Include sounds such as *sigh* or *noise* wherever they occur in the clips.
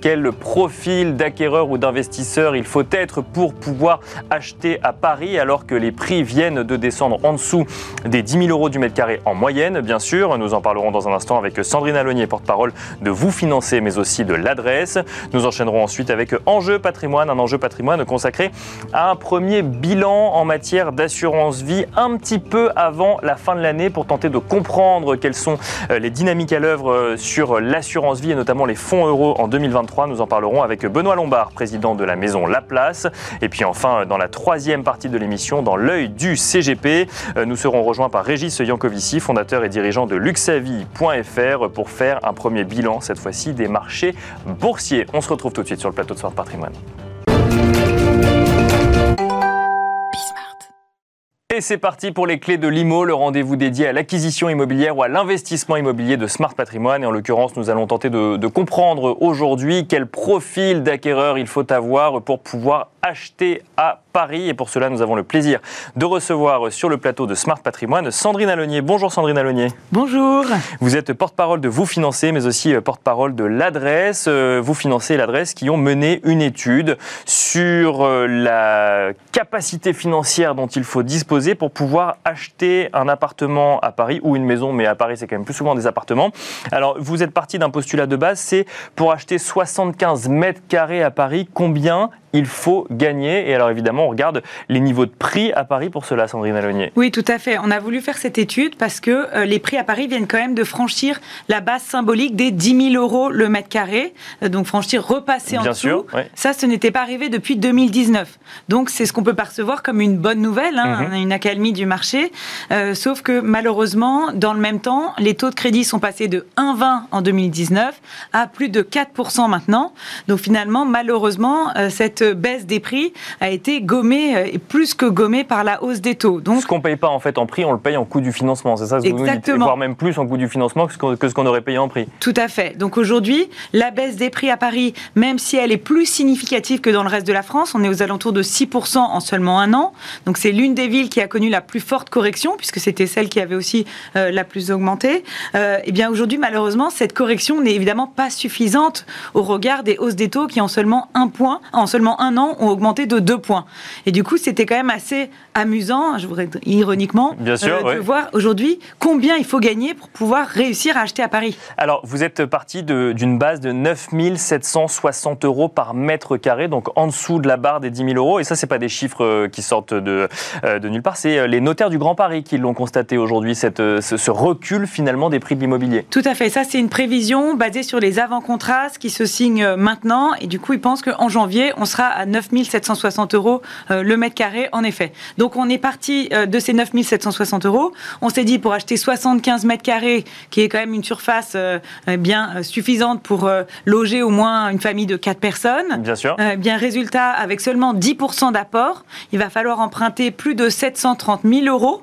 quel profil d'acquéreur ou d'investisseur il faut être pour pouvoir acheter à Paris alors que les prix viennent de descendre en dessous des 10 000 euros du mètre carré en moyenne, bien sûr. Nous en parlerons dans un instant avec Sandrine Alonier, porte-parole de Vous Financer, mais aussi de l'adresse. Nous enchaînerons ensuite avec Enjeu patrimoine, un enjeu patrimoine consacré à un premier bilan en matière d'assurance vie un petit peu avant la fin de l'année pour tenter de comprendre quelles sont euh, les dynamiques à l'œuvre euh, sur l'assurance vie et notamment les fonds euros en 2023. Nous en parlerons avec Benoît Lombard, président de la maison La Place. Et puis enfin, dans la troisième partie de l'émission, dans l'œil du CGP, euh, nous serons rejoints par Régis Yankovici, fondateur et dirigeant de luxavie.fr pour faire un premier bilan, cette fois-ci, des marchés boursiers. On se retrouve tout de suite sur le plateau de Soir Patrimoine. Et c'est parti pour les clés de l'IMO, le rendez-vous dédié à l'acquisition immobilière ou à l'investissement immobilier de Smart Patrimoine. Et en l'occurrence, nous allons tenter de, de comprendre aujourd'hui quel profil d'acquéreur il faut avoir pour pouvoir acheter à Paris. Et pour cela, nous avons le plaisir de recevoir sur le plateau de Smart Patrimoine Sandrine Alonier. Bonjour Sandrine Alonier. Bonjour. Vous êtes porte-parole de Vous Financer, mais aussi euh, porte-parole de l'adresse. Euh, vous Financer l'adresse qui ont mené une étude sur euh, la capacité financière dont il faut disposer pour pouvoir acheter un appartement à Paris ou une maison, mais à Paris c'est quand même plus souvent des appartements. Alors vous êtes parti d'un postulat de base, c'est pour acheter 75 mètres carrés à Paris, combien il faut gagner. Et alors évidemment, on regarde les niveaux de prix à Paris pour cela, Sandrine Alonier. Oui, tout à fait. On a voulu faire cette étude parce que euh, les prix à Paris viennent quand même de franchir la base symbolique des 10 000 euros le mètre carré. Euh, donc franchir, repasser en dessous. sûr. Ça, ce n'était pas arrivé depuis 2019. Donc c'est ce qu'on peut percevoir comme une bonne nouvelle, hein, Mhm. une accalmie du marché. Euh, sauf que malheureusement, dans le même temps, les taux de crédit sont passés de 1,20 en 2019 à plus de 4% maintenant. Donc finalement, malheureusement, cette baisse des prix a été gommée, euh, et plus que gommée par la hausse des taux. Donc Ce qu'on ne paye pas en fait en prix, on le paye en coût du financement. C'est ça ce que vous nous dites. Voire même plus en coût du financement que ce qu'on aurait payé en prix. Tout à fait. Donc aujourd'hui, la baisse des prix à Paris, même si elle est plus significative que dans le reste de la France, on est aux alentours de 6% en seulement un an. Donc c'est l'une des villes qui a connu la plus forte correction, puisque c'était celle qui avait aussi euh, la plus augmenté. Euh, et bien aujourd'hui, malheureusement, cette correction n'est évidemment pas suffisante au regard des hausses des taux qui en seulement un point, en seulement un an, ont augmenté de deux points. Et du coup, c'était quand même assez amusant, je voudrais dire ironiquement, euh, Bien sûr, de ouais. voir aujourd'hui combien il faut gagner pour pouvoir réussir à acheter à Paris. Alors, vous êtes parti d'une base de 9 760 euros par mètre carré, donc en dessous de la barre des 10 000 euros. Et ça, c'est pas des chiffres euh, qui sortent de, euh, de nulle part. C'est les notaires du Grand Paris qui l'ont constaté aujourd'hui, ce, ce recul finalement des prix de l'immobilier. Tout à fait. Ça, c'est une prévision basée sur les avant-contrats qui se signent maintenant. Et du coup, ils pensent qu'en janvier, on sera à 9 760 euros euh, le mètre carré, en effet. Donc, on est parti euh, de ces 9 760 euros. On s'est dit, pour acheter 75 mètres carrés, qui est quand même une surface euh, euh, bien suffisante pour loger au moins une famille de 4 personnes, Bien sûr. Euh, bien, résultat, avec seulement 10% d'apport, il va falloir emprunter plus de 730 000 euros.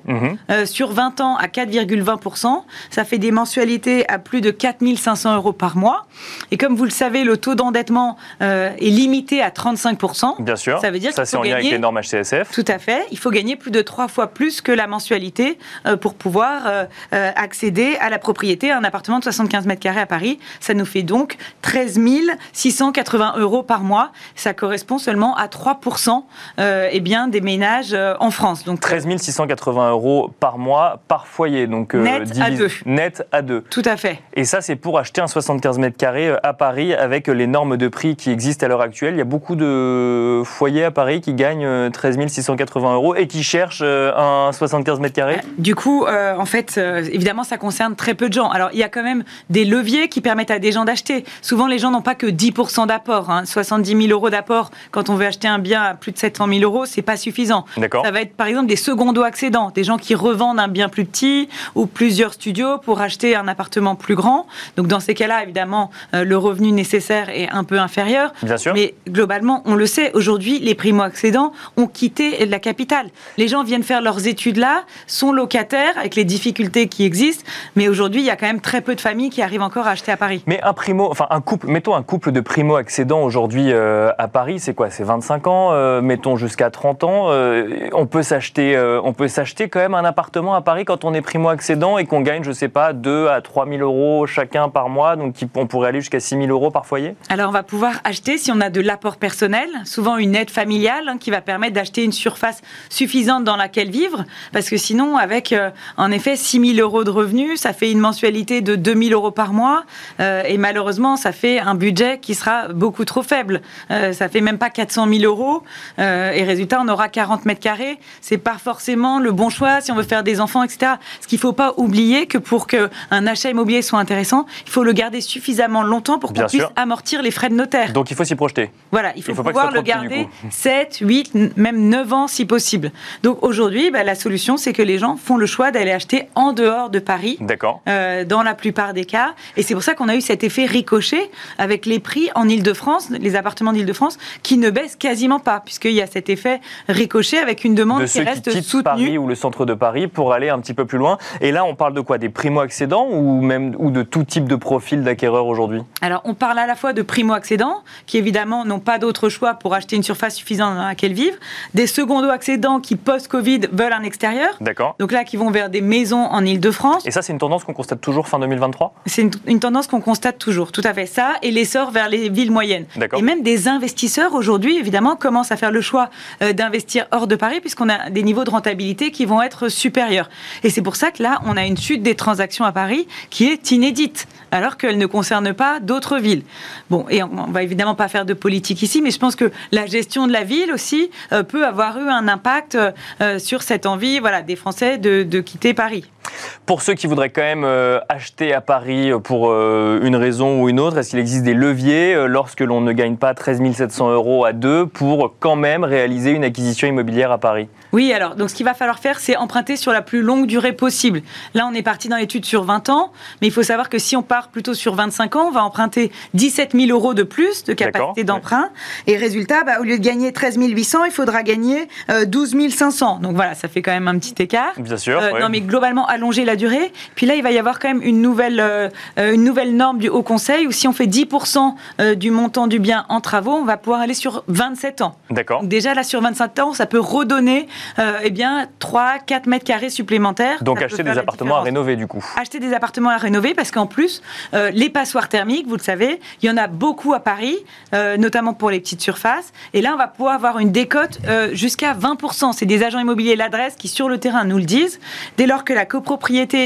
Euh, sur 20 ans à 4,20%. Ça fait des mensualités à plus de 4500 euros par mois. Et comme vous le savez, le taux d'endettement est limité à 35%. Bien sûr. Ça veut dire Ça, c'est en lien avec les normes HCSF. Tout à fait. Il faut gagner plus de trois fois plus que la mensualité euh, pour pouvoir euh, euh, accéder à la propriété, à un appartement de 75 mètres carrés à Paris. Ça nous fait donc 13 680 euros par mois. Ça correspond seulement à 3% euh, eh bien, des ménages en France. Donc 13 680 euros par mois par foyer. Donc, Net à deux. Net à deux. Tout à fait. Et ça, c'est pour acheter un 75 mètres carrés à Paris avec les normes de prix qui existent à l'heure actuelle. Il y a beaucoup de, de foyers à Paris qui gagnent 13 680 euros et qui cherchent un 75 mètres carrés Du coup, en fait, évidemment, ça concerne très peu de gens. Alors, il y a quand même des leviers qui permettent à des gens d'acheter. Souvent, les gens n'ont pas que 10% d'apport. 70 hein. 000 euros d'apport quand on veut acheter un bien à plus de 700 000 euros, c'est pas suffisant. Ça va être par exemple des secondo-accédants, des gens qui revendent un bien plus petit ou plusieurs studios pour acheter un appartement plus grand. Donc dans ces cas-là, évidemment, euh, le revenu nécessaire est un peu inférieur. Bien sûr. Mais globalement, on le sait, aujourd'hui, les primo-accédants ont quitté la capitale. Les gens viennent faire leurs études là, sont locataires avec les difficultés qui existent, mais aujourd'hui, il y a quand même très peu de familles qui arrivent encore à acheter à Paris. Mais un primo, enfin un couple, mettons un couple de primo-accédants aujourd'hui euh, à Paris, c'est quoi? C'est 25 ans, euh, mettons jusqu'à 30 ans. on peut s'acheter, on peut s'acheter quand même un appartement à Paris quand on est primo-accédant et qu'on gagne, je sais pas, 2 à 3 000 euros chacun par mois, donc on pourrait aller jusqu'à 6 000 euros par foyer? Alors on va pouvoir acheter, si on a de l'apport personnel, souvent une aide familiale hein, qui va permettre d'acheter une surface suffisante dans laquelle vivre, parce que sinon, avec euh, en effet 6 000 euros de revenus, ça fait une mensualité de 2 000 euros par mois, euh, et malheureusement, ça fait un budget qui sera beaucoup trop faible. Euh, ça fait même pas 400 000 euros, et résultat, on aura 40 mètres carrés. C'est pas forcément le bon choix si on veut faire des enfants, etc. Ce qu'il faut pas oublier que pour qu'un achat immobilier soit intéressant, il faut le garder suffisamment longtemps pour qu'on puisse amortir les frais de notaire. Donc il faut s'y projeter. Voilà, il faut, pouvoir le garder 7, 8, *laughs* même 9 ans si possible. Donc aujourd'hui, bah, la solution, c'est que les gens font le choix d'aller acheter en dehors de Paris. D'accord. Euh, dans la plupart des cas. Et c'est pour ça qu'on a eu cet effet ricochet avec les prix en Ile-de-France, les appartements d'Ile-de-France, qui ne baissent quasiment pas, puisqu'il y a cet effet ricochet avec une demande qui reste qui soutenue. Paris ou le centre de Paris pour aller un petit peu plus loin. Et là, on parle de quoi? Des primo-accédants ou même ou de tout type de profil d'acquéreur aujourd'hui? Alors, on parle à la fois de primo-accédants, qui évidemment n'ont pas d'autre choix pour acheter une surface suffisante dans laquelle vivre, des secondo-accédants qui, post-Covid, veulent un extérieur. D'accord. Donc là, qui vont vers des maisons en Ile-de-France. Et ça, c'est une tendance qu'on constate toujours fin 2023 C'est une, tendance qu'on constate toujours, tout à fait. Ça, et l'essor vers les villes moyennes. Et même des investisseurs aujourd'hui, évidemment, commencent à faire le choix euh, d'investir hors de Paris, puisqu'on a des niveaux de rentabilité qui vont être supérieurs. Et c'est pour ça que là, on a une chute des transactions à Paris qui est inédite, alors qu'elle ne concerne pas d'autres villes. Bon, et on va évidemment pas faire de politique ici, mais je pense que la gestion de la ville aussi euh, peut avoir eu un impact euh, sur cette envie voilà, des Français de quitter Paris. Pour ceux qui voudraient quand même euh, acheter à Paris pour une raison ou une autre, est-ce qu'il existe des leviers lorsque l'on ne gagne pas 13 700 euros à deux pour quand même réaliser une acquisition immobilière à Paris? Oui, alors donc ce qu'il va falloir faire, c'est emprunter sur la plus longue durée possible. Là, on est parti dans l'étude sur 20 ans, mais il faut savoir que si on part plutôt sur 25 ans, on va emprunter 17 000 euros de plus de capacité d'emprunt. Et résultat, bah, au lieu de gagner 13 800, il faudra gagner 12 euh, 500. Donc voilà, ça fait quand même un petit écart. Bien sûr. Euh, non, mais globalement, allonger la durée. Puis là, il va y avoir quand même une nouvelle, euh, une nouvelle norme du Haut Conseil où si on fait 10% du montant du bien en travaux, on va pouvoir aller sur 27 ans. D'accord. Déjà, là, sur 25 ans, ça peut redonner eh bien, 3, 4 mètres carrés supplémentaires. Donc acheter des appartements à rénover, du coup. Acheter des appartements à rénover parce qu'en plus, les passoires thermiques, vous le savez, il y en a beaucoup à Paris, euh, notamment pour les petites surfaces. Et là, on va pouvoir avoir une décote euh, jusqu'à 20%. C'est des agents immobiliers l'adresse qui, sur le terrain, nous le disent. Dès lors que la copropriété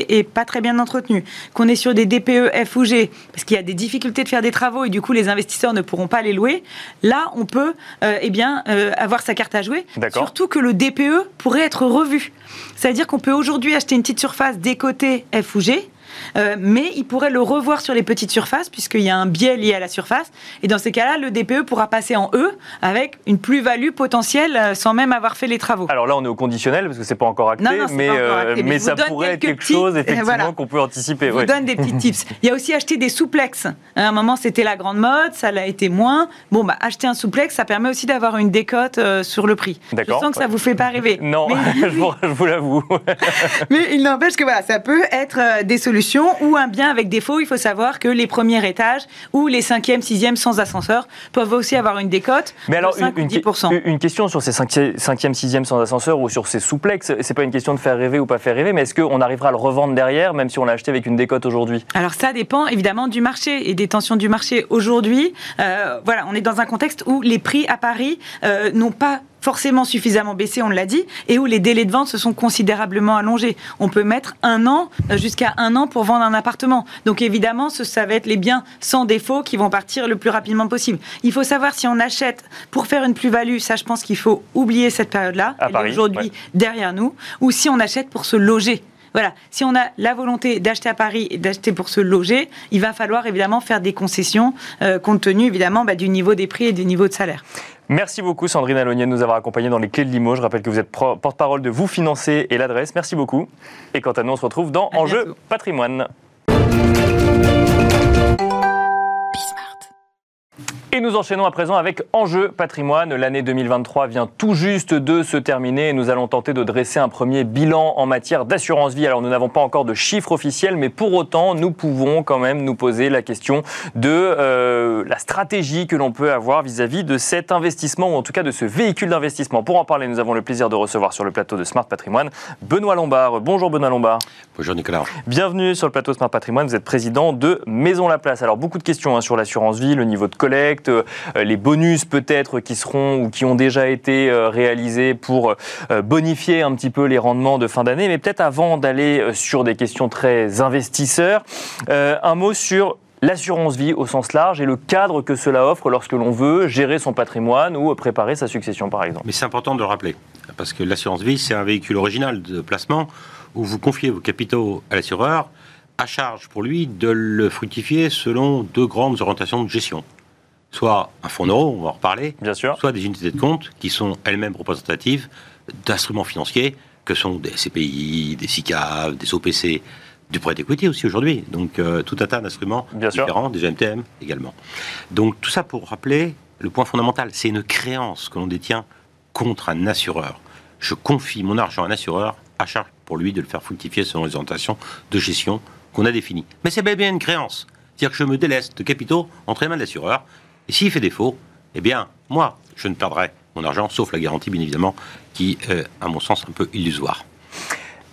est pas très bien entretenue, qu'on est sur des DPE F ou G, parce qu'il y a des difficultés de faire des travaux et du coup, les investisseurs ne pourront pas les louer, là, on peut euh, eh bien, avoir sa carte à jouer. Surtout que le DPE pourrait être revu. C'est-à-dire qu'on peut aujourd'hui acheter une petite surface décotée F ou G euh, mais il pourrait le revoir sur les petites surfaces, puisqu'il y a un biais lié à la surface. Et dans ces cas-là, le DPE pourra passer en E avec une plus-value potentielle euh, sans même avoir fait les travaux. Alors là, on est au conditionnel, parce que c'est pas encore acté, mais, euh, mais, ça pourrait être quelque chose effectivement qu'on peut anticiper. Je vous donne des petits tips. Il y a aussi acheter des souplexes. À un moment, c'était la grande mode, ça l'a été moins. Bon, bah, acheter un souplex, ça permet aussi d'avoir une décote sur le prix. Je sens que ça vous fait pas rêver. *laughs* Non, *laughs* je vous l'avoue. *laughs* mais il n'empêche que voilà, ça peut être des solutions ou un bien avec défaut. Il faut savoir que les premiers étages ou les cinquièmes, sixièmes sans ascenseur peuvent aussi avoir une décote Mais alors, une, 10%. Une, question sur ces cinquièmes, sixièmes sans ascenseur ou sur ces souplex, c'est pas une question de faire rêver ou pas faire rêver, mais est-ce qu'on arrivera à le revendre derrière, même si on l'a acheté avec une décote aujourd'hui? Alors ça dépend évidemment du marché et des tensions du marché. Aujourd'hui, euh, voilà, on est dans un contexte où les prix à Paris euh, n'ont pas forcément suffisamment baissé, on l'a dit, et où les délais de vente se sont considérablement allongés. On peut mettre un an, euh, jusqu'à un an pour vendre un appartement. Donc évidemment, ce, ça va être les biens sans défaut qui vont partir le plus rapidement possible. Il faut savoir si on achète pour faire une plus-value, ça je pense qu'il faut oublier cette période-là, aujourd'hui derrière nous, ou si on achète pour se loger. Voilà, si on a la volonté d'acheter à Paris et d'acheter pour se loger, il va falloir évidemment faire des concessions euh, compte tenu évidemment bah, du niveau des prix et du niveau de salaire. Merci beaucoup Sandrine Alonier de nous avoir accompagnés dans les clés de Limoges. Je rappelle que vous êtes porte-parole de Vous Financer et l'adresse. Merci beaucoup. Et quant à nous, on se retrouve dans Enjeu Patrimoine. Et nous enchaînons à présent avec Enjeu patrimoine. L'année 2023 vient tout juste de se terminer et nous allons tenter de dresser un premier bilan en matière d'assurance vie. Alors nous n'avons pas encore de chiffres officiels, mais pour autant nous pouvons quand même nous poser la question de euh, la stratégie que l'on peut avoir vis-à-vis de cet investissement ou en tout cas de ce véhicule d'investissement. Pour en parler, nous avons le plaisir de recevoir sur le plateau de Smart Patrimoine Benoît Lombard. Bonjour Benoît Lombard. Bonjour Nicolas. Bienvenue sur le plateau Smart Patrimoine. Vous êtes président de Maison La Place. Alors beaucoup de questions hein, sur l'assurance vie, le niveau de collecte euh, les bonus peut-être qui seront ou qui ont déjà été euh, réalisés pour euh, bonifier un petit peu les rendements de fin d'année. Mais peut-être avant d'aller sur des questions très investisseurs, un mot sur l'assurance vie au sens large et le cadre que cela offre lorsque l'on veut gérer son patrimoine ou préparer sa succession par exemple. Mais c'est important de le rappeler, parce que l'assurance vie, c'est un véhicule original de placement où vous confiez vos capitaux à l'assureur, à charge pour lui de le fructifier selon deux grandes orientations de gestion soit un fonds euro, on va en reparler, Bien sûr. soit des unités de compte qui sont elles-mêmes représentatives d'instruments financiers que sont des CPI, des SICAV, des OPC, du prêt equity aussi aujourd'hui. Donc euh, tout un tas d'instruments différents, des MTM également. Donc tout ça pour rappeler le point fondamental, c'est une créance que l'on détient contre un assureur. Je confie mon argent à un assureur à charge pour lui de le faire fructifier selon les orientations de gestion qu'on a définies. Mais c'est bien une créance. C'est-à-dire que je me délaisse de capitaux entre les mains de l'assureur et s'il fait défaut, eh bien, moi, je ne perdrai mon argent, sauf la garantie, bien évidemment, qui est, à mon sens, un peu illusoire.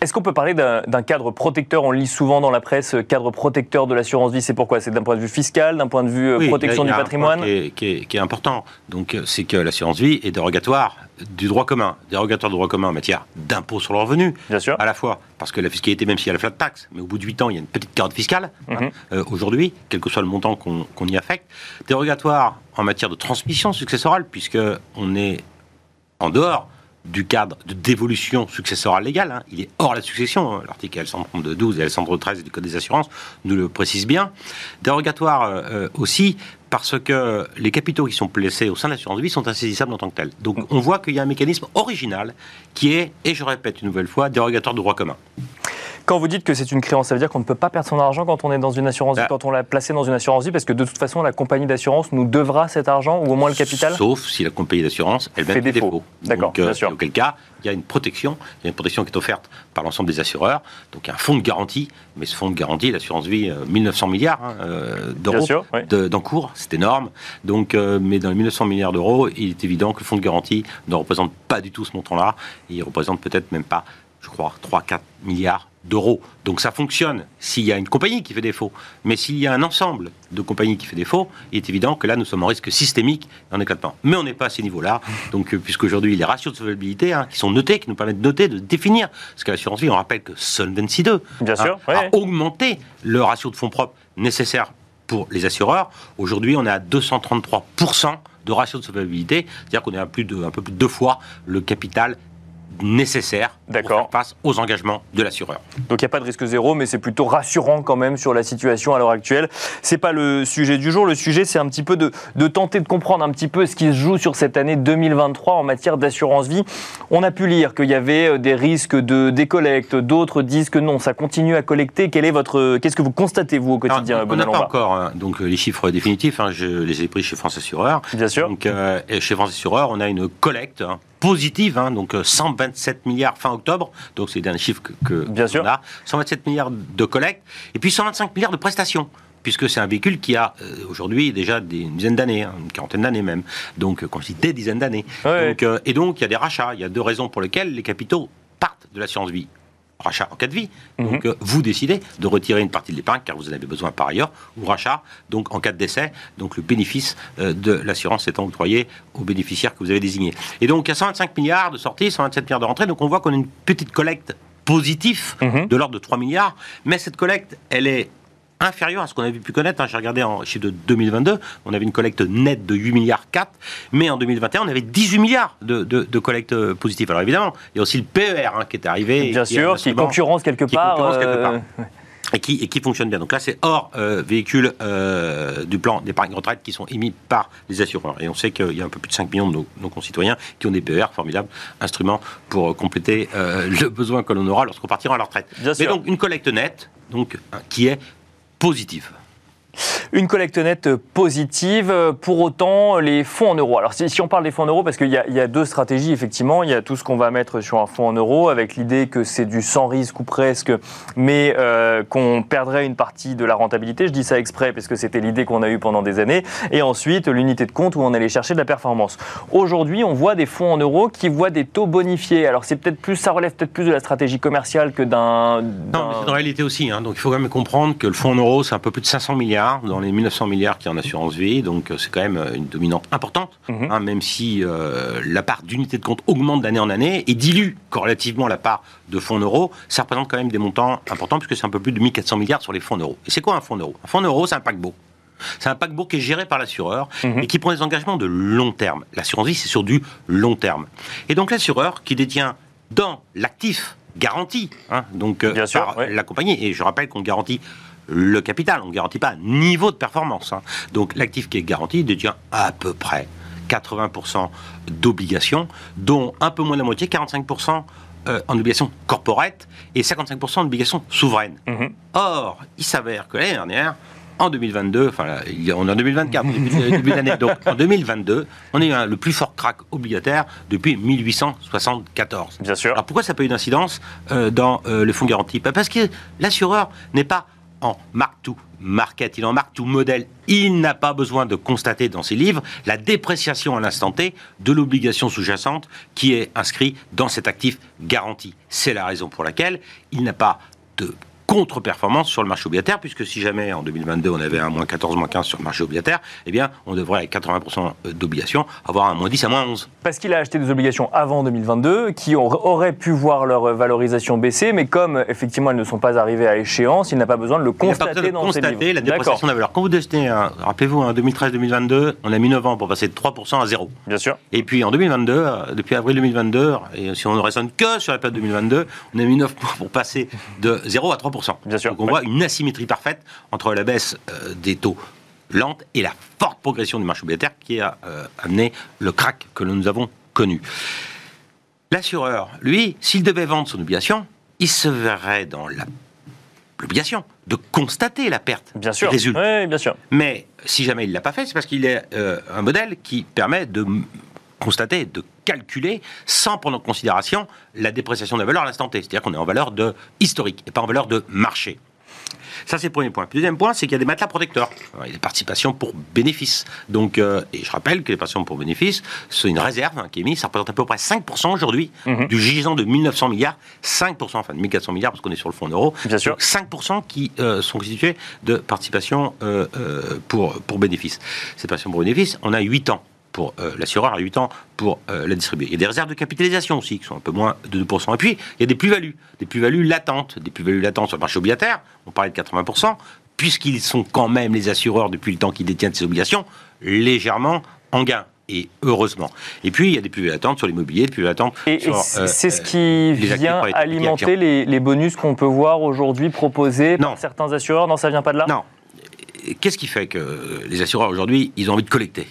Est-ce qu'on peut parler d'un cadre protecteur? On lit souvent dans la presse euh, cadre protecteur de l'assurance vie. C'est pourquoi? C'est d'un point de vue fiscal, d'un point de vue euh, protection du patrimoine? qui est, qui, est, important. Donc, euh, c'est que l'assurance vie est dérogatoire du droit commun, dérogatoire du droit commun en matière d'impôt sur le revenu. Bien sûr. À la fois parce que la fiscalité, même s'il y a la flat tax, mais au bout de 8 ans, il y a une petite carte fiscale, hein, mhm. aujourd'hui, quel que soit le montant qu'on y affecte. Dérogatoire en matière de transmission successorale, puisque on est en dehors du cadre de dévolution successorale légale. Hein. Il est hors la succession. Hein. L'article L132 et L113 du Code des assurances nous le précise bien. Dérogatoire euh, euh, aussi parce que les capitaux qui sont placés au sein de l'assurance vie sont insaisissables en tant que tels. Donc on voit qu'il y a un mécanisme original qui est, et je répète une nouvelle fois, dérogatoire du droit commun. Quand vous dites que c'est une créance, ça veut dire qu'on ne peut pas perdre son argent quand on est dans une assurance vie, bah. quand on l'a placé dans une assurance vie, parce que de toute façon, la compagnie d'assurance nous devra cet argent, ou au moins le capital Sauf si la compagnie d'assurance, elle fait défaut. D'accord, bien euh, sûr. Auquel cas, il y a une protection, il y a une protection qui est offerte par l'ensemble des assureurs, donc il y a un fonds de garantie, mais ce fonds de garantie, l'assurance vie, 1900 euh, milliards hein, euh, d'euros d'encours, c'est énorme, donc, mais dans les 1900 milliards d'euros, il est évident que le fonds de garantie ne représente pas du tout ce montant-là, il représente peut-être même pas, je crois, 3-4 milliards d'euros. Donc ça fonctionne s'il y a une compagnie qui fait défaut. Mais s'il y a un ensemble de compagnies qui fait défaut, il est évident que là, nous sommes en risque systémique en éclatement. Mais on n'est pas à ces niveaux-là. Donc, euh, puisqu'aujourd'hui, les ratios de solvabilité hein, qui sont notés, qui nous permettent de noter, de définir, parce que l'assurance vie, on rappelle que Solvency 2 Bien sûr, a augmenté le ratio de fonds propres nécessaire pour les assureurs. Aujourd'hui, on est à 233% de ratio de solvabilité, c'est-à-dire qu'on est à plus de, un peu plus de deux fois le capital nécessaire pour faire face aux engagements de l'assureur. Donc il n'y a pas de risque zéro, mais c'est plutôt rassurant quand même sur la situation à l'heure actuelle. C'est pas le sujet du jour. Le sujet, c'est un petit peu de, tenter de comprendre un petit peu ce qui se joue sur cette année 2023 en matière d'assurance vie. On a pu lire qu'il y avait euh, des risques de décollecte, d'autres disent que non, ça continue à collecter. Quel est votre, qu'est-ce que vous constatez vous au quotidien On n'a pas encore hein, donc les chiffres définitifs. Hein, je les ai pris chez France Assureur. Bien sûr. Donc euh, chez France Assureur, on a une collecte. Hein, positive, hein, donc 127 euh, milliards fin octobre, donc c'est un chiffre que, que Bien sûr. a, 127 milliards de collecte, et puis 125 milliards de prestations puisque c'est un véhicule qui a euh, aujourd'hui déjà des, une dizaine d'années, hein, une quarantaine d'années même, donc quand je dis des dizaines d'années. Euh, et donc il y a des rachats, il y a deux raisons pour lesquelles les capitaux partent de l'assurance vie. Rachat en cas de vie. Donc euh, vous décidez de retirer une partie de l'épargne car vous en avez besoin par ailleurs, ou rachat, donc en cas de décès, donc le bénéfice euh, de l'assurance étant octroyé aux bénéficiaires que vous avez désignés. Et donc il y a 125 milliards de sorties, 127 milliards de rentrées, donc on voit qu'on a une petite collecte positive mhm. de l'ordre de 3 milliards, mais cette collecte, elle est inférieur à ce qu'on avait pu connaître. Hein. J'ai regardé en chiffre de 2022, on avait une collecte nette de 8 milliards 4, mais en 2021, on avait 18 milliards de, de, collecte euh, positive. Alors évidemment, il y a aussi le PER hein, qui est arrivé. Bien sûr, qui concurrence quelque part. Euh, et qui, et qui, fonctionne bien. Donc là, c'est hors euh, véhicule du plan d'épargne retraite qui sont émis par les assureurs. Et on sait qu'il y a un peu plus de 5 millions de nos, concitoyens qui ont des PER, formidables instruments pour compléter le besoin que l'on aura lorsqu'on partira à la retraite. Mais donc une collecte nette, donc qui est positive. Une collecte nette positive. Pour autant, les fonds en euros. Alors, si, on parle des fonds en euros, parce qu'il y, a deux stratégies, effectivement. Il y a tout ce qu'on va mettre sur un fonds en euros, avec l'idée que c'est du sans risque ou presque, mais euh, qu'on perdrait une partie de la rentabilité. Je dis ça exprès, parce que c'était l'idée qu'on a eue pendant des années. Et ensuite, l'unité de compte où on allait chercher de la performance. Aujourd'hui, on voit des fonds en euros qui voient des taux bonifiés. Alors, c'est peut-être plus, ça relève peut-être plus de la stratégie commerciale que d'un. Non, mais c'est en réalité aussi. Hein. Donc, il faut quand même comprendre que le fonds en euros, c'est un peu plus de 500 milliards dans les 1900 milliards qui est en assurance vie, donc euh, c'est quand même euh, une dominante importante, mhm. hein, même si euh, la part d'unité de compte augmente d'année en année et dilue corrélativement la part de fonds euros, ça représente quand même des montants importants puisque c'est un peu plus de 1400 milliards sur les fonds euros. Et c'est quoi un fonds euro Un fonds euro, c'est un paquebot. C'est un paquebot qui est géré par l'assureur mhm. et qui prend des engagements de long terme. L'assurance vie, c'est sur du long terme. Et donc l'assureur qui détient dans l'actif garanti, hein, donc par la compagnie, et je rappelle qu'on garantit le capital. On ne garantit pas un niveau de performance. Hein. Donc l'actif qui est garanti détient à peu près 80% d'obligations, dont un peu moins de la moitié, 45% euh, en obligations corporate et 55% en obligations souveraines. Mhm. Or, il s'avère que l'année dernière, en 2022, enfin, on est en 2024, début d'année, donc en 2022, on a eu le plus fort crack obligataire depuis 1874. Bien sûr. Alors pourquoi ça n'a pas eu d'incidence euh, dans euh, le fonds garanti? Bah, Parce que l'assureur n'est pas en mark to market, il en marque tout modèle. Il n'a pas besoin de constater dans ses livres la dépréciation à l'instant T de l'obligation sous-jacente qui est inscrite dans cet actif garanti. C'est la raison pour laquelle il n'a pas de contre-performance sur le marché obligataire, puisque si jamais en 2022 on avait un moins 14, moins 15 sur le marché obligataire, eh bien on devrait avec 80% d'obligations avoir un moins 10 à moins 11. Parce qu'il a acheté des obligations avant 2022 qui auraient pu voir leur valorisation baisser, mais comme effectivement elles ne sont pas arrivées à échéance, il n'a pas besoin de le constater il pas dans constater la dépréciation de la valeur. Quand vous achetez, rappelez-vous, en 2013-2022, on a mis 9 ans pour passer de 3% à 0. Bien sûr. Et puis en 2022, euh, depuis avril 2022, et si on ne raisonne que sur la période 2022, on a mis 9 mois *laughs* pour passer de 0 à 3%. Bien sûr. Donc on voit une asymétrie parfaite entre la baisse euh, des taux lente et la forte progression du marché obligataire qui a euh, amené le crack que nous avons connu. L'assureur, lui, s'il devait vendre son obligation, il se verrait dans l'obligation de constater la perte bien sûr. Oui, bien sûr. Mais si jamais il ne l'a pas fait, c'est parce qu'il est euh, un modèle qui permet de constater, de calculer, sans prendre en considération la dépréciation de la valeur à l'instant T. C'est-à-dire qu'on est en valeur de historique et pas en valeur de marché. Ça, c'est le premier point. Le deuxième point, c'est qu'il y a des matelas protecteurs. Il y a des participations pour bénéfice. Donc, euh, et je rappelle que les participations pour bénéfice, c'est une réserve hein, qui est mise. Ça représente à peu près 5% aujourd'hui mhm. du gisant de 1900 milliards. 5%, enfin de 1400 milliards parce qu'on est sur le fonds euro. Bien sûr. 5% qui euh, sont constitués de participations euh, pour, pour bénéfice. Ces participations pour bénéfice, on a 8 ans pour euh, l'assureur à 8 ans pour euh, la distribuer. Il y a des réserves de capitalisation aussi, qui sont un peu moins de 2%. Et puis, il y a des plus-values, des plus-values latentes, des plus-values latentes sur le marché obligataire, on parlait de 80%, puisqu'ils sont quand même les assureurs depuis le temps qu'ils détiennent ces obligations, légèrement en gain et heureusement. Et puis, il y a des plus latentes sur l'immobilier, des plus latentes et, sur... Euh, c'est ce qui vient alimenter les, les, bonus qu'on peut voir aujourd'hui proposés par certains assureurs Non, ça vient pas de là? Non. Qu'est-ce qui fait que les assureurs aujourd'hui, ils ont envie de collecter?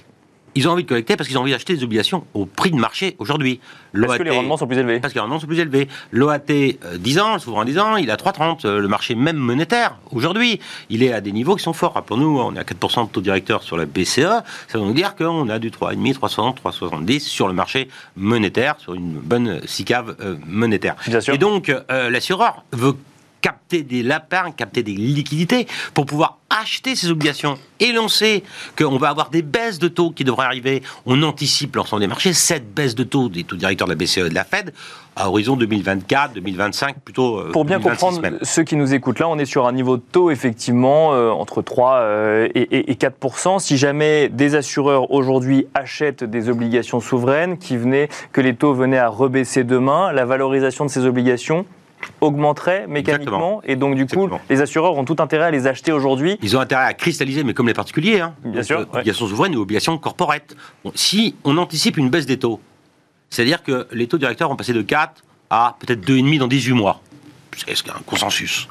Ils ont envie de collecter parce qu'ils ont envie d'acheter des obligations au prix de marché aujourd'hui. Parce que les rendements sont plus élevés. Parce que les rendements sont plus élevés. L'OAT, 10 euh, ans, le souverain 10 ans, il a 3,30. Euh, le marché même monétaire, aujourd'hui, il est à des niveaux qui sont forts. Rappelons-nous, on est à 4% de taux directeur sur la BCE. Ça veut donc dire qu'on a du 3,5, 3,60, 3,70 sur le marché monétaire, sur une bonne SICAV euh, monétaire. Bien sûr. Et donc, l'assureur veut capter des lapins, capter des liquidités pour pouvoir acheter ces obligations. Et l'on sait qu'on va avoir des baisses de taux qui devraient arriver. On anticipe l'ensemble des marchés, cette baisse de taux des taux directeurs de la BCE et de la Fed à horizon 2024, 2025, plutôt. Euh, pour bien comprendre ceux qui nous écoutent là, on est sur un niveau de taux effectivement euh, entre 3 euh, et, et 4 Si jamais des assureurs aujourd'hui achètent des obligations souveraines qui venaient, que les taux venaient à rebaisser demain, la valorisation de ces obligations augmenterait mécaniquement et donc du coup les assureurs ont tout intérêt à les acheter aujourd'hui. Ils ont intérêt à cristalliser mais comme les particuliers hein. Bien sûr. Obligations souveraines et obligations corporate. si on anticipe une baisse des taux, c'est-à-dire que les taux directeurs vont passer de 4 à peut-être 2,5 dans 18 mois. C'est un consensus.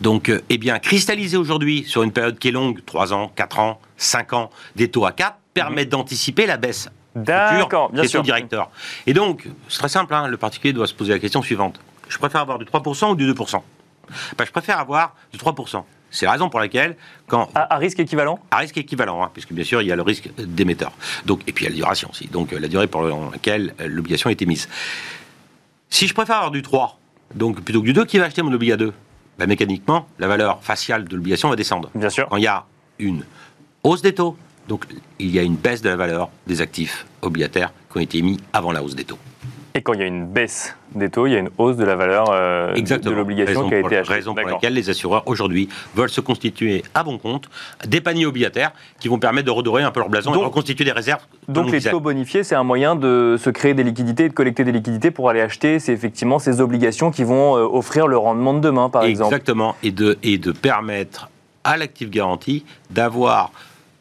Donc, euh, eh bien, cristalliser aujourd'hui sur une période qui est longue, 3 ans, 4 ans, 5 ans, des taux à 4, permet mhm. d'anticiper la baisse D'accord, bien des sûr. taux directeurs. Et donc, c'est très simple, hein, le particulier doit se poser la question suivante je préfère avoir du 3% ou du 2% ben, Je préfère avoir du 3%. C'est la raison pour laquelle, quand. À, risque équivalent? À risque équivalent, hein, puisque bien sûr, il y a le risque d'émetteur. Donc, et puis il y a la duration aussi. Donc, la durée pour laquelle l'obligation a été mise. Si je préfère avoir du 3, donc plutôt que du 2, qui va acheter mon obligation 2 ben, Mécaniquement, la valeur faciale de l'obligation va descendre. Bien sûr. Quand il y a une hausse des taux, donc il y a une baisse de la valeur des actifs obligataires qui ont été émis avant la hausse des taux. Et quand il y a une baisse des taux, il y a une hausse de la valeur euh, de l'obligation qui a été achetée. Raison pour laquelle les assureurs aujourd'hui veulent se constituer à bon compte des paniers obligataires qui vont permettre de redorer un peu leur blason et de reconstituer des réserves. Donc les taux bonifiés, c'est un moyen de se créer des liquidités, de collecter des liquidités pour aller acheter, c'est effectivement ces obligations qui vont euh, offrir le rendement de demain, par exemple. Exactement, et de, et de permettre à l'actif garanti d'avoir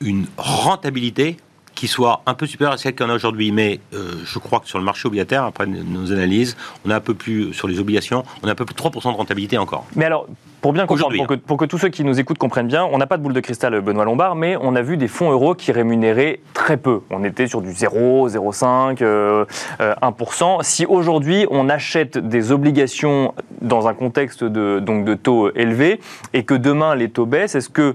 une rentabilité qui soit un peu supérieur à celle qu'on a aujourd'hui. Mais euh, je crois que sur le marché obligataire, après nos analyses, on a un peu plus, sur les obligations, on a un peu plus de 3% de rentabilité encore. Mais alors, pour bien comprendre, pour que, pour que, tous ceux qui nous écoutent comprennent bien, on n'a pas de boule de cristal, Benoît Lombard, mais on a vu des fonds euros qui rémunéraient très peu. On était sur du 0, 0,5, euh, 1%. Si aujourd'hui on achète des obligations dans un contexte de, donc de taux élevés et que demain les taux baissent, est-ce que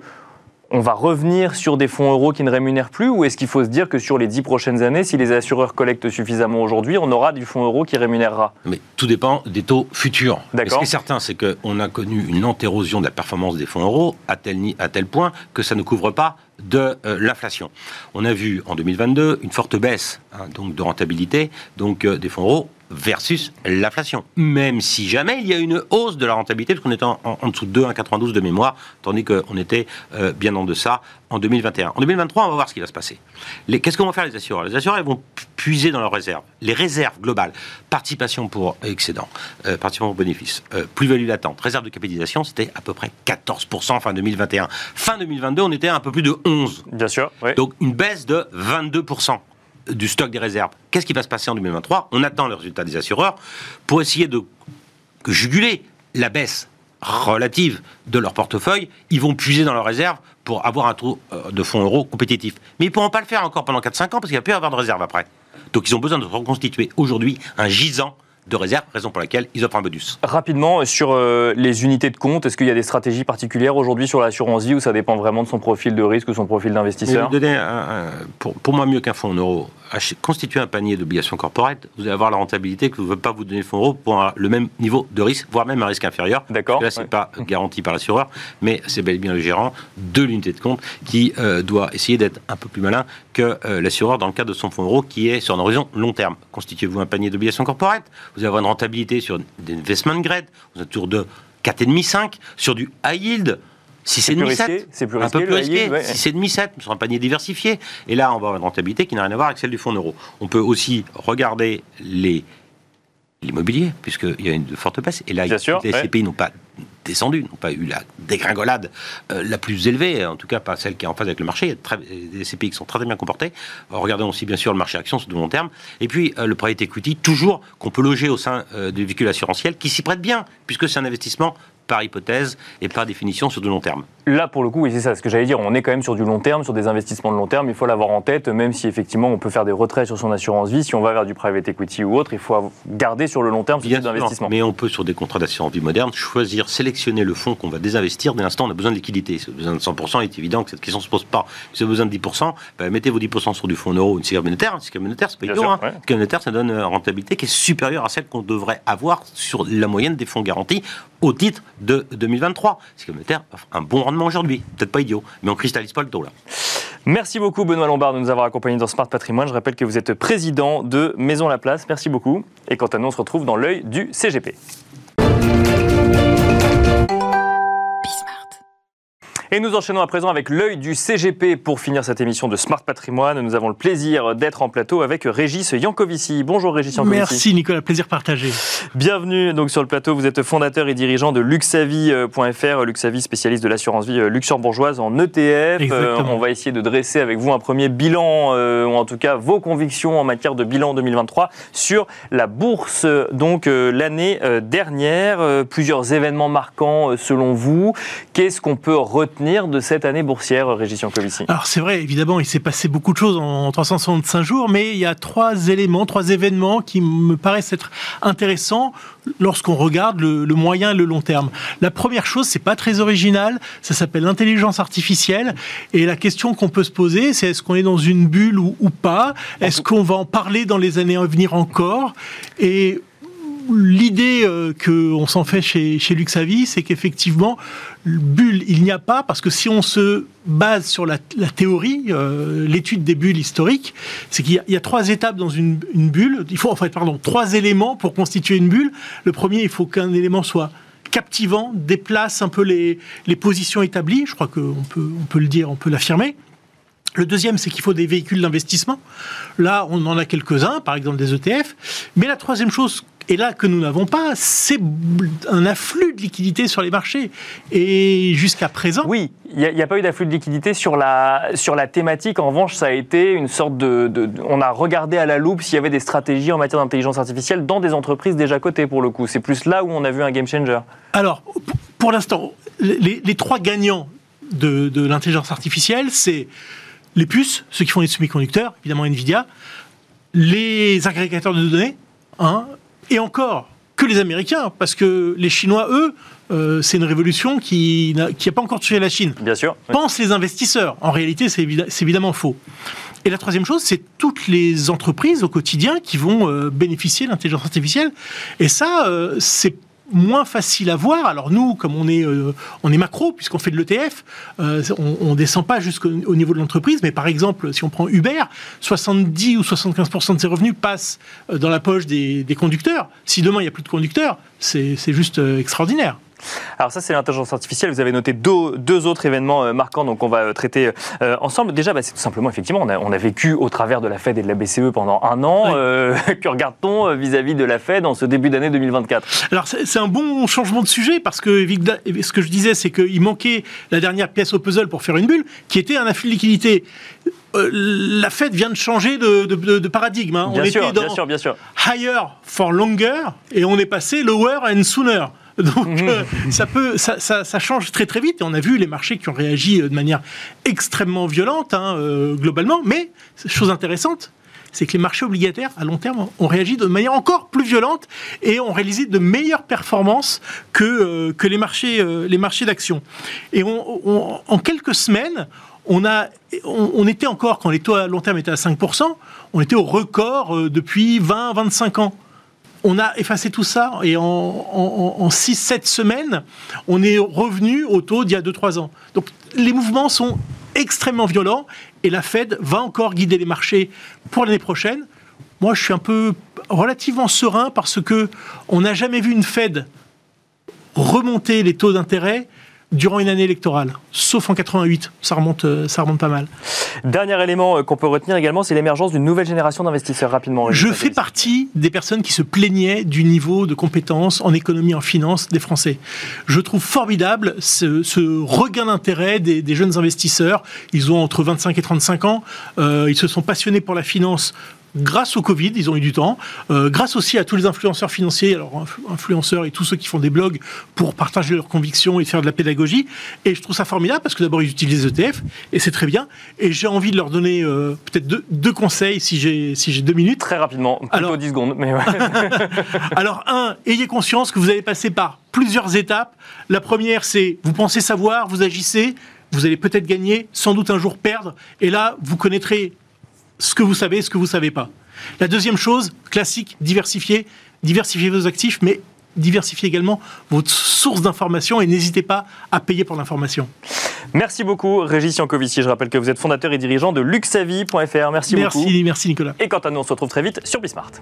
on va revenir sur des fonds euros qui ne rémunèrent plus ou est-ce qu'il faut se dire que sur les dix prochaines années, si les assureurs collectent suffisamment aujourd'hui, on aura du fonds euro qui rémunérera? Mais tout dépend des taux futurs. Ce qui est certain, c'est qu'on a connu une lente érosion de la performance des fonds euros à tel, à tel point que ça ne couvre pas de euh, l'inflation. On a vu en 2022 une forte baisse hein, donc de rentabilité donc euh, des fonds euros versus l'inflation. Même si jamais il y a une hausse de la rentabilité, parce qu'on était en, dessous de 2, 1,92 de mémoire, tandis qu'on était euh, bien en deçà en 2021. En 2023, on va voir ce qui va se passer. Qu'est-ce qu'on va faire les assureurs? Les assureurs ils vont puiser dans leurs réserves. Les réserves globales, participation pour excédent, euh, participation pour bénéfice, euh, plus-value latente, réserve de capitalisation, c'était à peu près 14% fin 2021. Fin 2022, on était à un peu plus de 11%. Bien sûr. Donc une baisse de 22% du stock des réserves. Qu'est-ce qui va se passer en 2023 On attend le résultat des assureurs pour essayer de juguler la baisse relative de leur portefeuille. Ils vont puiser dans leurs réserves pour avoir un taux euh, de fonds euros compétitif. Mais ils ne pourront pas le faire encore pendant 4-5 ans parce qu'il n'y a plus à avoir de réserve après. Donc ils ont besoin de reconstituer aujourd'hui un gisant de réserve, raison pour laquelle ils offrent un bonus. Rapidement, sur euh, les unités de compte, est-ce qu'il y a des stratégies particulières aujourd'hui sur l'assurance vie ou ça dépend vraiment de son profil de risque ou son profil d'investisseur pour, pour, moi, mieux qu'un fonds en euros, constituer un panier d'obligations corporate, vous allez avoir la rentabilité que vous ne veut pas vous donner le fonds euro pour le même niveau de risque, voire même un risque inférieur. D'accord. Là, ce n'est pas garanti par l'assureur, mais c'est bel et bien le gérant de l'unité de compte qui euh, doit essayer d'être un peu plus malin que euh, l'assureur dans le cadre de son fonds euro qui est sur un horizon long terme. Constituez-vous un panier d'obligations corporate, vous avoir une rentabilité sur des investment grade, vous êtes autour de 4,5-5, sur du high yield, si c'est demi 7 c'est plus risqué, un peu plus risqué. Si c'est demi 7 sur un panier diversifié. Et là, on va avoir une rentabilité qui n'a rien à voir avec celle du fonds euro. On peut aussi regarder les l'immobilier, puisqu'il y a une forte baisse. Et là, les CPI n'ont pas descendu, n'ont pas eu la dégringolade euh, la plus élevée, en tout cas pas celle qui est en phase avec le marché. Y a des CPI qui sont très, bien comportés. Regardons aussi bien sûr le marché action sur du long terme. Et puis euh, le private equity, toujours qu'on peut loger au sein euh, du véhicule assurantiel, qui s'y prête bien, puisque c'est un investissement par hypothèse et par définition sur de long terme. Là, pour le coup, oui, c'est ça. Ce que j'allais dire, on est quand même sur du long terme, sur des investissements de long terme. Il faut l'avoir en tête, même si effectivement on peut faire des retraits sur son assurance vie. Si on va vers du private equity ou autre, il faut garder sur le long terme ce type d'investissement. Mais on peut, sur des contrats d'assurance vie moderne, choisir, sélectionner le fonds qu'on va désinvestir. Dès l'instant, on a besoin de liquidité. Si vous avez besoin de 100%, il est évident que cette question ne se pose pas. Si vous avez besoin de 10%, ben, mettez vos 10% sur du fonds euro, une sécurité monétaire. Une sécurité monétaire, c'est pas idiot. Hein. monétaire, ça donne une rentabilité qui est supérieure à celle qu'on devrait avoir sur la moyenne des fonds garantis au titre de 2023. C'est monétaire offre un bon rendement aujourd'hui. Peut-être pas idiot, mais on cristallise pas le taux là. Merci beaucoup Benoît Lombard de nous avoir accompagnés dans Smart Patrimoine. Je rappelle que vous êtes président de Maison La Place. Merci beaucoup. Et quant à nous, on se retrouve dans l'œil du CGP. Et nous enchaînons à présent avec l'œil du CGP pour finir cette émission de Smart Patrimoine. Nous avons le plaisir d'être en plateau avec Régis Yankovici. Bonjour Régis Yankovici. Merci Nicolas, plaisir partagé. Bienvenue donc sur le plateau. Vous êtes fondateur et dirigeant de Luxavi.fr, Luxavi spécialiste de l'assurance vie euh, luxembourgeoise en ETF. Euh, on va essayer de dresser avec vous un premier bilan, euh, ou en tout cas vos convictions en matière de bilan 2023 sur la bourse. Donc l'année dernière, plusieurs événements marquants selon vous. Qu'est-ce qu'on peut retenir de cette année boursière, Régis Jancovici Alors c'est vrai, évidemment, il s'est passé beaucoup de choses en 365 jours, mais il y a trois éléments, trois événements qui me paraissent être intéressants lorsqu'on regarde le, moyen et le long terme. La première chose, c'est pas très original, ça s'appelle l'intelligence artificielle, et la question qu'on peut se poser, c'est est-ce qu'on est dans une bulle ou, ou pas? Est-ce qu'on va en parler dans les années à venir encore? Et l'idée euh, qu'on s'en fait chez, chez Luxavi, c'est qu'effectivement, bulle, il n'y a pas, parce que si on se base sur la, théorie, euh, l'étude des bulles historiques, c'est qu'il y, a trois étapes dans une, bulle. Il faut, en fait, pardon, trois éléments pour constituer une bulle. Le premier, il faut qu'un élément soit captivant, déplace un peu les, les positions établies. Je crois qu'on peut, on peut le dire, on peut l'affirmer. Le deuxième, c'est qu'il faut des véhicules d'investissement. Là, on en a quelques-uns, par exemple des ETF. Mais la troisième chose et là, que nous n'avons pas, c'est un afflux de liquidités sur les marchés. Et jusqu'à présent. Oui, il n'y a, pas eu d'afflux de liquidités sur la, sur la thématique. En revanche, ça a été une sorte de, On a regardé à la loupe s'il y avait des stratégies en matière d'intelligence artificielle dans des entreprises déjà cotées, pour le coup. C'est plus là où on a vu un game changer. Alors, pour l'instant, les, trois gagnants de, de l'intelligence artificielle, c'est les puces, ceux qui font les semi-conducteurs, évidemment Nvidia, les agrégateurs de données, hein, et encore, que les Américains, parce que les Chinois, eux, euh, c'est une révolution qui n'a pas encore tué la Chine. Bien sûr. Pensent les investisseurs. En réalité, c'est évidemment faux. Et la troisième chose, c'est toutes les entreprises au quotidien qui vont euh, bénéficier de l'intelligence artificielle. Et ça, euh, c'est moins facile à voir. Alors nous, comme on est, euh, on est macro, puisqu'on fait de l'ETF, euh, on ne descend pas jusqu'au niveau de l'entreprise, mais par exemple, si on prend Uber, 70 ou 75% de ses revenus passent euh, dans la poche des, des conducteurs. Si demain il n'y a plus de conducteurs, c'est juste extraordinaire. Alors ça, c'est l'intelligence artificielle. Vous avez noté deux, autres événements euh, marquants donc on va euh, traiter euh, ensemble. Déjà, bah, c'est tout simplement, effectivement, on a, vécu au travers de la Fed et de la BCE pendant un an. *laughs* que regarde-t-on vis-à-vis de la Fed en ce début d'année 2024 Alors c'est un bon changement de sujet parce que ce que je disais, c'est qu'il manquait la dernière pièce au puzzle pour faire une bulle, qui était un afflux de liquidité. la Fed vient de changer de, paradigme. Hein. on était dans bien sûr, bien sûr. higher for longer et on est passé lower and sooner. Donc euh, ça peut, ça, ça, change très très vite. Et on a vu les marchés qui ont réagi euh, de manière extrêmement violente hein, euh, globalement. Mais chose intéressante, c'est que les marchés obligataires à long terme ont réagi de manière encore plus violente et ont réalisé de meilleures performances que, que les marchés, les marchés d'actions. Et en quelques semaines, on, a, on, on, était encore, quand les taux à long terme étaient à 5%, on était au record depuis 20-25 ans on a effacé tout ça et en, en, 6-7 semaines, on est revenu au taux d'il y a 2-3 ans. Donc les mouvements sont extrêmement violents et la Fed va encore guider les marchés pour l'année prochaine. Moi, je suis un peu relativement serein parce que on n'a jamais vu une Fed remonter les taux d'intérêt durant une année électorale, sauf en 88. Ça remonte, euh, ça remonte pas mal. Dernier élément euh, qu'on peut retenir également, c'est l'émergence d'une nouvelle génération d'investisseurs rapidement. Je fais partie des personnes qui se plaignaient du niveau de compétences en économie, en finance des Français. Je trouve formidable ce, regain d'intérêt des, jeunes investisseurs. Ils ont entre 25 et 35 ans. Euh, ils se sont passionnés pour la finance grâce au Covid, ils ont eu du temps, euh, grâce aussi à tous les influenceurs financiers, alors influenceurs et tous ceux qui font des blogs pour partager leurs convictions et faire de la pédagogie. Et je trouve ça formidable parce que d'abord ils utilisent les ETF et c'est très bien. Et j'ai envie de leur donner euh, peut-être deux, conseils si j'ai si j'ai deux minutes. Très rapidement, plutôt alors, 10 secondes. Mais *laughs* alors un, ayez conscience que vous allez passer par plusieurs étapes. La première, c'est vous pensez savoir, vous agissez. Vous allez peut-être gagner, sans doute un jour perdre, et là, vous connaîtrez ce que vous savez et ce que vous ne savez pas. La deuxième chose, classique, diversifier. Diversifier vos actifs, mais diversifier également votre source d'information et n'hésitez pas à payer pour l'information. Merci beaucoup, Régis Yankovici. Je rappelle que vous êtes fondateur et dirigeant de luxavi.fr. Merci, merci beaucoup. Merci, merci Nicolas. Et quant à nous, on se retrouve très vite sur Bismart.